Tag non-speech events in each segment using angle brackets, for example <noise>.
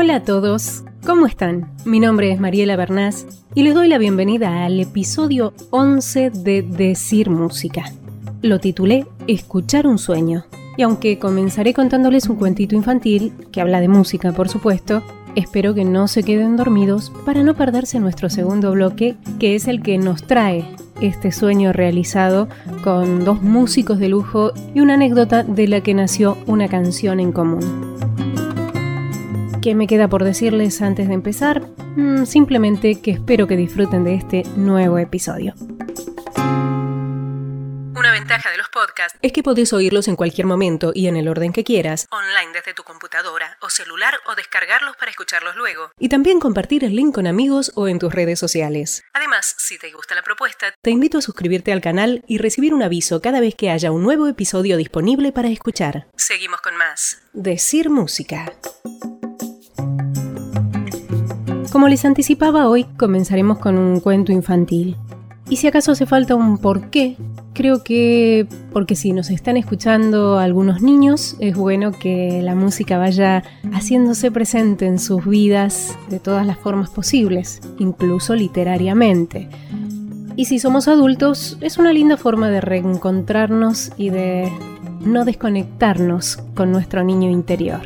Hola a todos, ¿cómo están? Mi nombre es Mariela Bernás y les doy la bienvenida al episodio 11 de Decir Música. Lo titulé Escuchar un sueño. Y aunque comenzaré contándoles un cuentito infantil, que habla de música por supuesto, espero que no se queden dormidos para no perderse nuestro segundo bloque, que es el que nos trae este sueño realizado con dos músicos de lujo y una anécdota de la que nació una canción en común. ¿Qué me queda por decirles antes de empezar? Mm, simplemente que espero que disfruten de este nuevo episodio. Una ventaja de los podcasts es que podés oírlos en cualquier momento y en el orden que quieras, online desde tu computadora o celular o descargarlos para escucharlos luego. Y también compartir el link con amigos o en tus redes sociales. Además, si te gusta la propuesta, te invito a suscribirte al canal y recibir un aviso cada vez que haya un nuevo episodio disponible para escuchar. Seguimos con más. Decir música. Como les anticipaba, hoy comenzaremos con un cuento infantil. Y si acaso hace falta un porqué, creo que porque si nos están escuchando algunos niños, es bueno que la música vaya haciéndose presente en sus vidas de todas las formas posibles, incluso literariamente. Y si somos adultos, es una linda forma de reencontrarnos y de no desconectarnos con nuestro niño interior.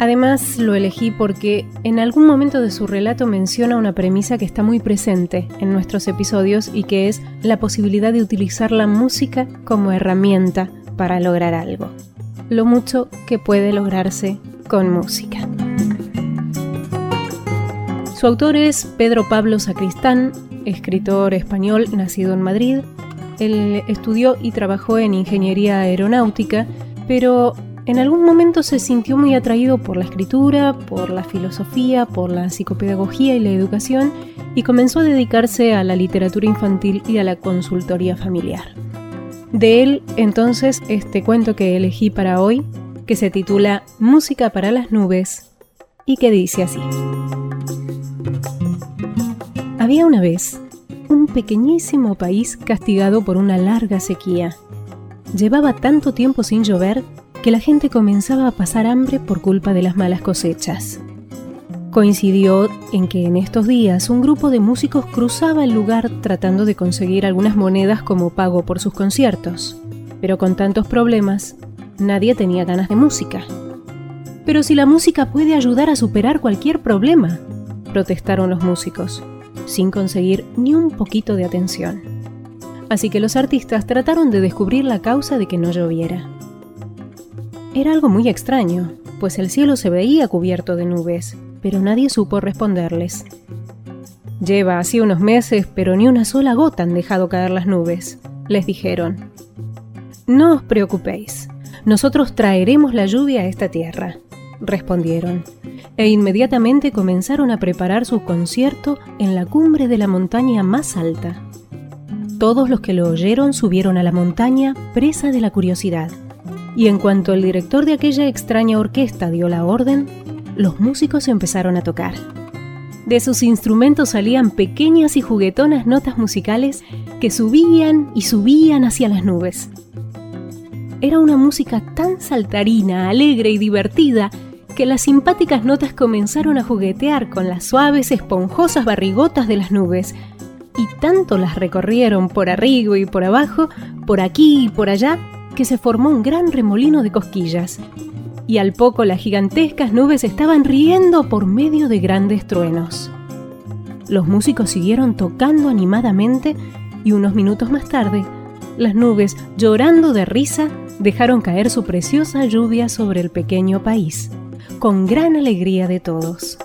Además lo elegí porque en algún momento de su relato menciona una premisa que está muy presente en nuestros episodios y que es la posibilidad de utilizar la música como herramienta para lograr algo. Lo mucho que puede lograrse con música. Su autor es Pedro Pablo Sacristán, escritor español nacido en Madrid. Él estudió y trabajó en ingeniería aeronáutica, pero en algún momento se sintió muy atraído por la escritura, por la filosofía, por la psicopedagogía y la educación y comenzó a dedicarse a la literatura infantil y a la consultoría familiar. De él, entonces, este cuento que elegí para hoy, que se titula Música para las nubes y que dice así. Había una vez un pequeñísimo país castigado por una larga sequía. Llevaba tanto tiempo sin llover que la gente comenzaba a pasar hambre por culpa de las malas cosechas. Coincidió en que en estos días un grupo de músicos cruzaba el lugar tratando de conseguir algunas monedas como pago por sus conciertos, pero con tantos problemas, nadie tenía ganas de música. Pero si la música puede ayudar a superar cualquier problema, protestaron los músicos, sin conseguir ni un poquito de atención. Así que los artistas trataron de descubrir la causa de que no lloviera. Era algo muy extraño, pues el cielo se veía cubierto de nubes, pero nadie supo responderles. Lleva así unos meses, pero ni una sola gota han dejado caer las nubes, les dijeron. No os preocupéis, nosotros traeremos la lluvia a esta tierra, respondieron, e inmediatamente comenzaron a preparar su concierto en la cumbre de la montaña más alta. Todos los que lo oyeron subieron a la montaña presa de la curiosidad y en cuanto el director de aquella extraña orquesta dio la orden, los músicos empezaron a tocar. De sus instrumentos salían pequeñas y juguetonas notas musicales que subían y subían hacia las nubes. Era una música tan saltarina, alegre y divertida que las simpáticas notas comenzaron a juguetear con las suaves, esponjosas barrigotas de las nubes, y tanto las recorrieron por arriba y por abajo, por aquí y por allá, que se formó un gran remolino de cosquillas, y al poco las gigantescas nubes estaban riendo por medio de grandes truenos. Los músicos siguieron tocando animadamente y unos minutos más tarde, las nubes, llorando de risa, dejaron caer su preciosa lluvia sobre el pequeño país, con gran alegría de todos.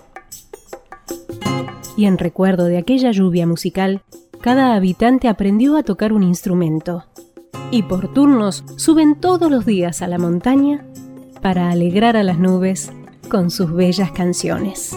Y en recuerdo de aquella lluvia musical, cada habitante aprendió a tocar un instrumento y por turnos suben todos los días a la montaña para alegrar a las nubes con sus bellas canciones.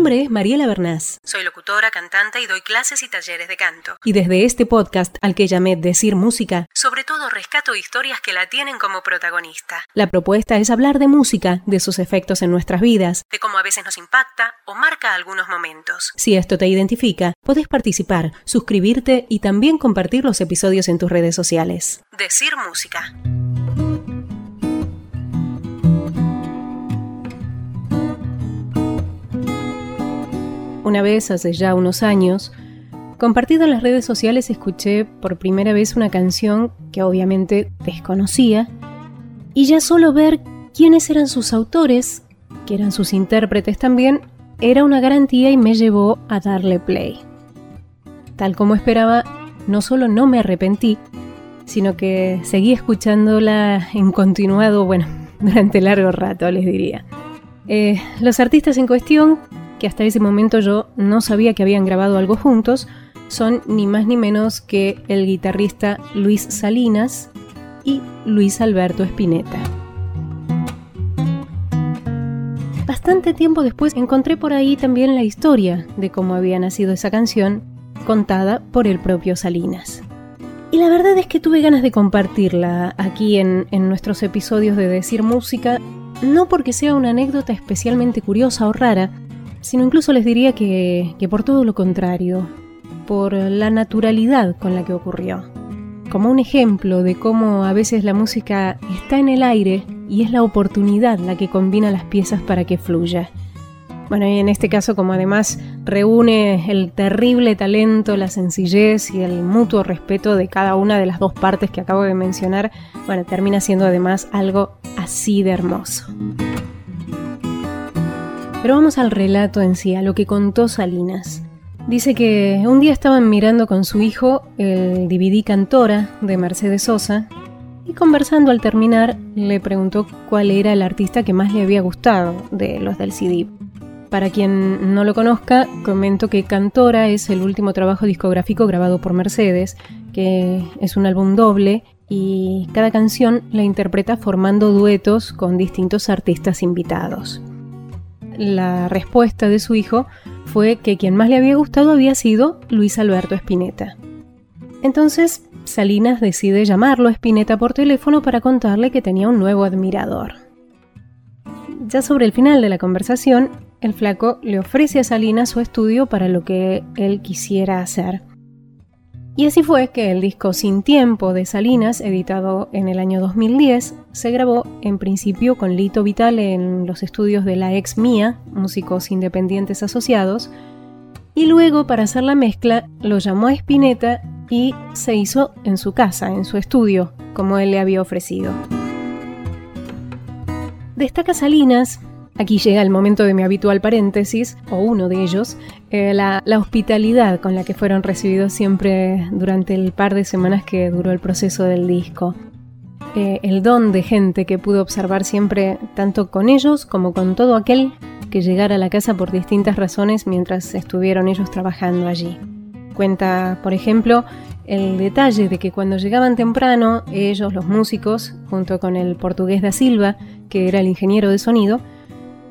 Nombre es Mariela Bernás. Soy locutora, cantante y doy clases y talleres de canto. Y desde este podcast, al que llamé Decir Música, sobre todo rescato historias que la tienen como protagonista. La propuesta es hablar de música, de sus efectos en nuestras vidas, de cómo a veces nos impacta o marca algunos momentos. Si esto te identifica, podés participar, suscribirte y también compartir los episodios en tus redes sociales. Decir Música. Una vez, hace ya unos años, compartido en las redes sociales escuché por primera vez una canción que obviamente desconocía, y ya solo ver quiénes eran sus autores, que eran sus intérpretes también, era una garantía y me llevó a darle play. Tal como esperaba, no solo no me arrepentí, sino que seguí escuchándola en continuado, bueno, <laughs> durante largo rato, les diría. Eh, los artistas en cuestión que hasta ese momento yo no sabía que habían grabado algo juntos, son ni más ni menos que el guitarrista Luis Salinas y Luis Alberto Spinetta. Bastante tiempo después encontré por ahí también la historia de cómo había nacido esa canción, contada por el propio Salinas. Y la verdad es que tuve ganas de compartirla aquí en, en nuestros episodios de Decir Música, no porque sea una anécdota especialmente curiosa o rara, sino incluso les diría que, por todo lo contrario, por la naturalidad con la que ocurrió. Como un ejemplo de cómo a veces la música está en el aire y es la oportunidad la que combina las piezas para que fluya. Bueno, y en este caso como además reúne el terrible talento, la sencillez y el mutuo respeto de cada una de las dos partes que acabo de mencionar, bueno, termina siendo además algo así de hermoso. Pero vamos al relato en sí, a lo que contó Salinas. Dice que un día estaban mirando con su hijo el DVD Cantora de Mercedes Sosa y conversando al terminar le preguntó cuál era el artista que más le había gustado de los del CD. Para quien no lo conozca, comento que Cantora es el último trabajo discográfico grabado por Mercedes, que es un álbum doble y cada canción la interpreta formando duetos con distintos artistas invitados la respuesta de su hijo fue que quien más le había gustado había sido Luis Alberto Spinetta. Entonces, Salinas decide llamarlo a Spinetta por teléfono para contarle que tenía un nuevo admirador. Ya sobre el final de la conversación, el flaco le ofrece a Salinas su estudio para lo que él quisiera hacer. Y así fue que el disco Sin Tiempo de Salinas, editado en el año 2010, se grabó en principio con Lito Vital en los estudios de la ex Mía, músicos independientes asociados, y luego para hacer la mezcla lo llamó a Spinetta y se hizo en su casa, en su estudio, como él le había ofrecido. Destaca Salinas Aquí llega el momento de mi habitual paréntesis, o uno de ellos, eh, la, hospitalidad con la que fueron recibidos siempre durante el par de semanas que duró el proceso del disco. Eh, el don de gente que pude observar siempre tanto con ellos como con todo aquel que llegara a la casa por distintas razones mientras estuvieron ellos trabajando allí. Cuenta, por ejemplo, el detalle de que cuando llegaban temprano, ellos, los músicos, junto con el portugués da Silva, que era el ingeniero de sonido,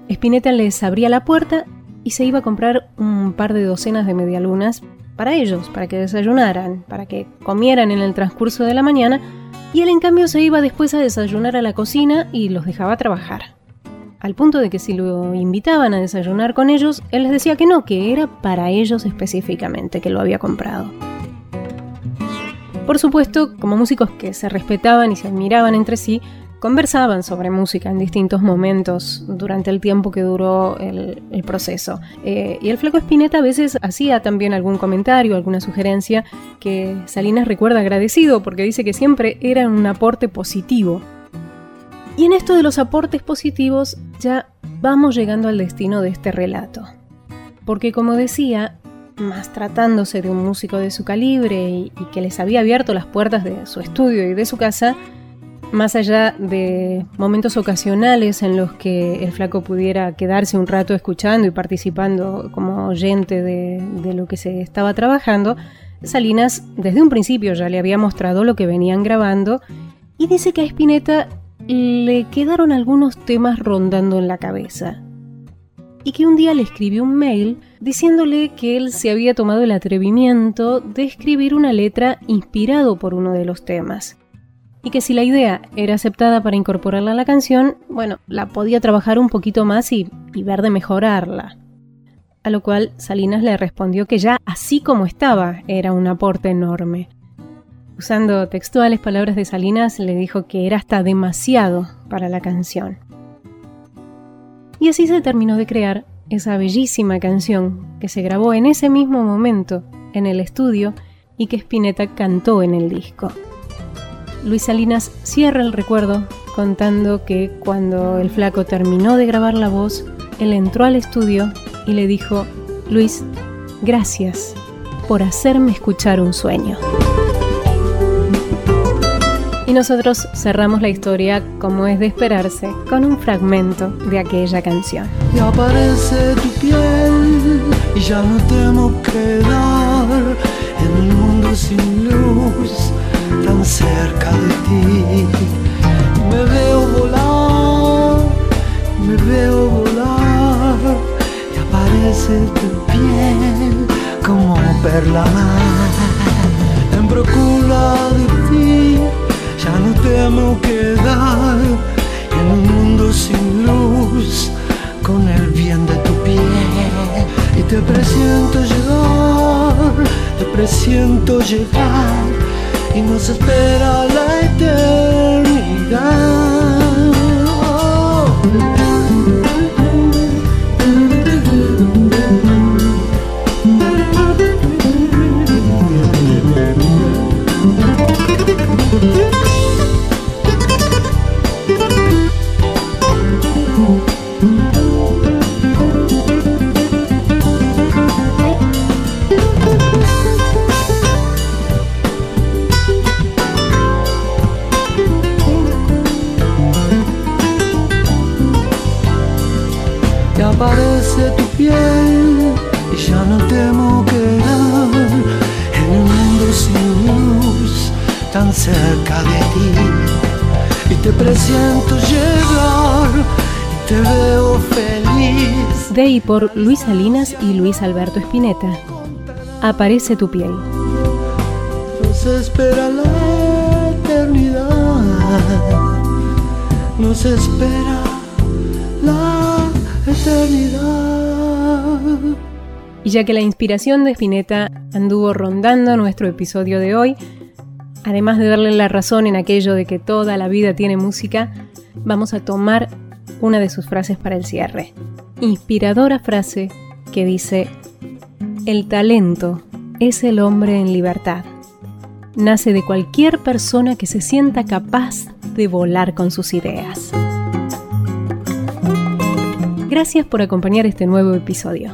Spinetta les abría la puerta y se iba a comprar un par de docenas de medialunas para ellos, para que desayunaran, para que comieran en el transcurso de la mañana, y él en cambio se iba después a desayunar a la cocina y los dejaba trabajar. Al punto de que si lo invitaban a desayunar con ellos, él les decía que no, que era para ellos específicamente que lo había comprado. Por supuesto, como músicos que se respetaban y se admiraban entre sí, conversaban sobre música en distintos momentos durante el tiempo que duró el, proceso. Eh, y el flaco Spinetta a veces hacía también algún comentario, alguna sugerencia que Salinas recuerda agradecido porque dice que siempre era un aporte positivo. Y en esto de los aportes positivos ya vamos llegando al destino de este relato. Porque como decía, más tratándose de un músico de su calibre y que les había abierto las puertas de su estudio y de su casa, más allá de momentos ocasionales en los que el flaco pudiera quedarse un rato escuchando y participando como oyente de, lo que se estaba trabajando, Salinas desde un principio ya le había mostrado lo que venían grabando y dice que a Spinetta le quedaron algunos temas rondando en la cabeza. y que un día le escribió un mail diciéndole que él se había tomado el atrevimiento de escribir una letra inspirado por uno de los temas. Y que si la idea era aceptada para incorporarla a la canción, bueno, la podía trabajar un poquito más y, ver de mejorarla. A lo cual Salinas le respondió que ya así como estaba era un aporte enorme. Usando textuales palabras de Salinas, le dijo que era hasta demasiado para la canción. Y así se terminó de crear esa bellísima canción que se grabó en ese mismo momento en el estudio y que Spinetta cantó en el disco. Luis Salinas cierra el recuerdo contando que cuando el flaco terminó de grabar la voz, él entró al estudio y le dijo, Luis, gracias por hacerme escuchar un sueño. Y nosotros cerramos la historia, como es de esperarse, con un fragmento de aquella canción. Y aparece tu piel y ya no temo quedar en un mundo sin luz, cerca de ti. Me veo volar, me veo volar y aparece tu piel como perla en procura de ti ya no temo quedar en un mundo sin luz con el bien de tu piel. Y te presiento llegar, te presiento llegar y nos espera la eternidad. Aparece tu piel y ya no temo quedar en un mundo sin luz tan cerca de ti. Y te presiento llegar y te veo feliz. De y por Luis Salinas y Luis Alberto Spinetta. Aparece tu piel. Nos espera la eternidad. Nos espera la Y ya que la inspiración de Spinetta anduvo rondando nuestro episodio de hoy, además de darle la razón en aquello de que toda la vida tiene música, vamos a tomar una de sus frases para el cierre. Inspiradora frase que dice, el talento es el hombre en libertad. Nace de cualquier persona que se sienta capaz de volar con sus ideas. Gracias por acompañar este nuevo episodio.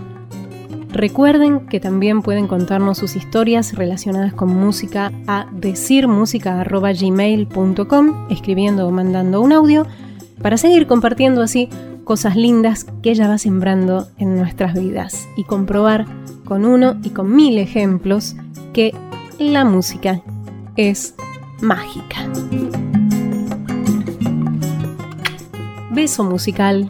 Recuerden que también pueden contarnos sus historias relacionadas con música a decirmusica.gmail.com escribiendo o mandando un audio para seguir compartiendo así cosas lindas que ella va sembrando en nuestras vidas y comprobar con uno y con mil ejemplos que la música es mágica. Beso musical